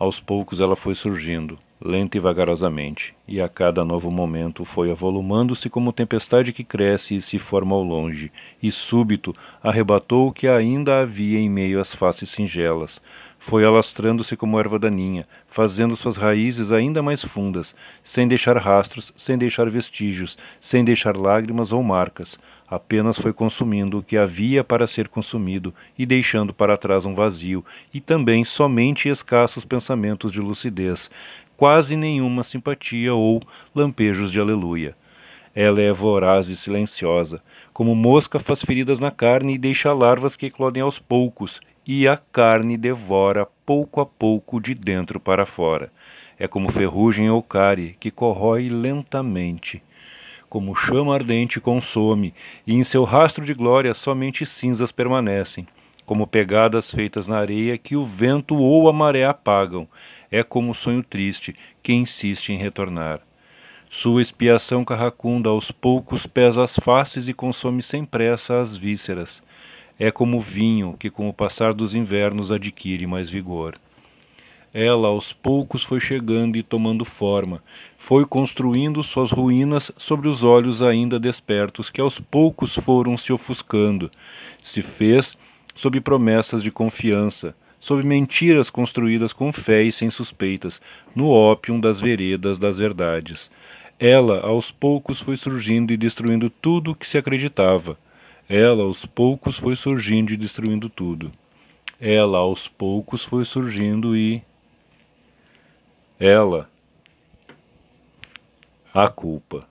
Aos poucos ela foi surgindo, lenta e vagarosamente, e a cada novo momento foi avolumando-se como tempestade que cresce e se forma ao longe, e súbito arrebatou o que ainda havia em meio às faces singelas. Foi alastrando-se como erva daninha, fazendo suas raízes ainda mais fundas, sem deixar rastros, sem deixar vestígios, sem deixar lágrimas ou marcas. Apenas foi consumindo o que havia para ser consumido e deixando para trás um vazio e também somente escassos pensamentos de lucidez, quase nenhuma simpatia ou lampejos de aleluia. Ela é voraz e silenciosa, como mosca faz feridas na carne e deixa larvas que eclodem aos poucos, e a carne devora pouco a pouco de dentro para fora. É como ferrugem ou cárie que corrói lentamente. Como chama ardente consome, e em seu rastro de glória somente cinzas permanecem, como pegadas feitas na areia que o vento ou a maré apagam é como sonho triste que insiste em retornar. Sua expiação carracunda aos poucos pesa as faces e consome sem pressa as vísceras. É como vinho que, com o passar dos invernos, adquire mais vigor. Ela aos poucos foi chegando e tomando forma, foi construindo suas ruínas sobre os olhos ainda despertos, que aos poucos foram se ofuscando. Se fez sob promessas de confiança, sob mentiras construídas com fé e sem suspeitas, no ópium das veredas das verdades. Ela, aos poucos, foi surgindo e destruindo tudo o que se acreditava. Ela, aos poucos, foi surgindo e destruindo tudo. Ela, aos poucos, foi surgindo e. Ela. A culpa.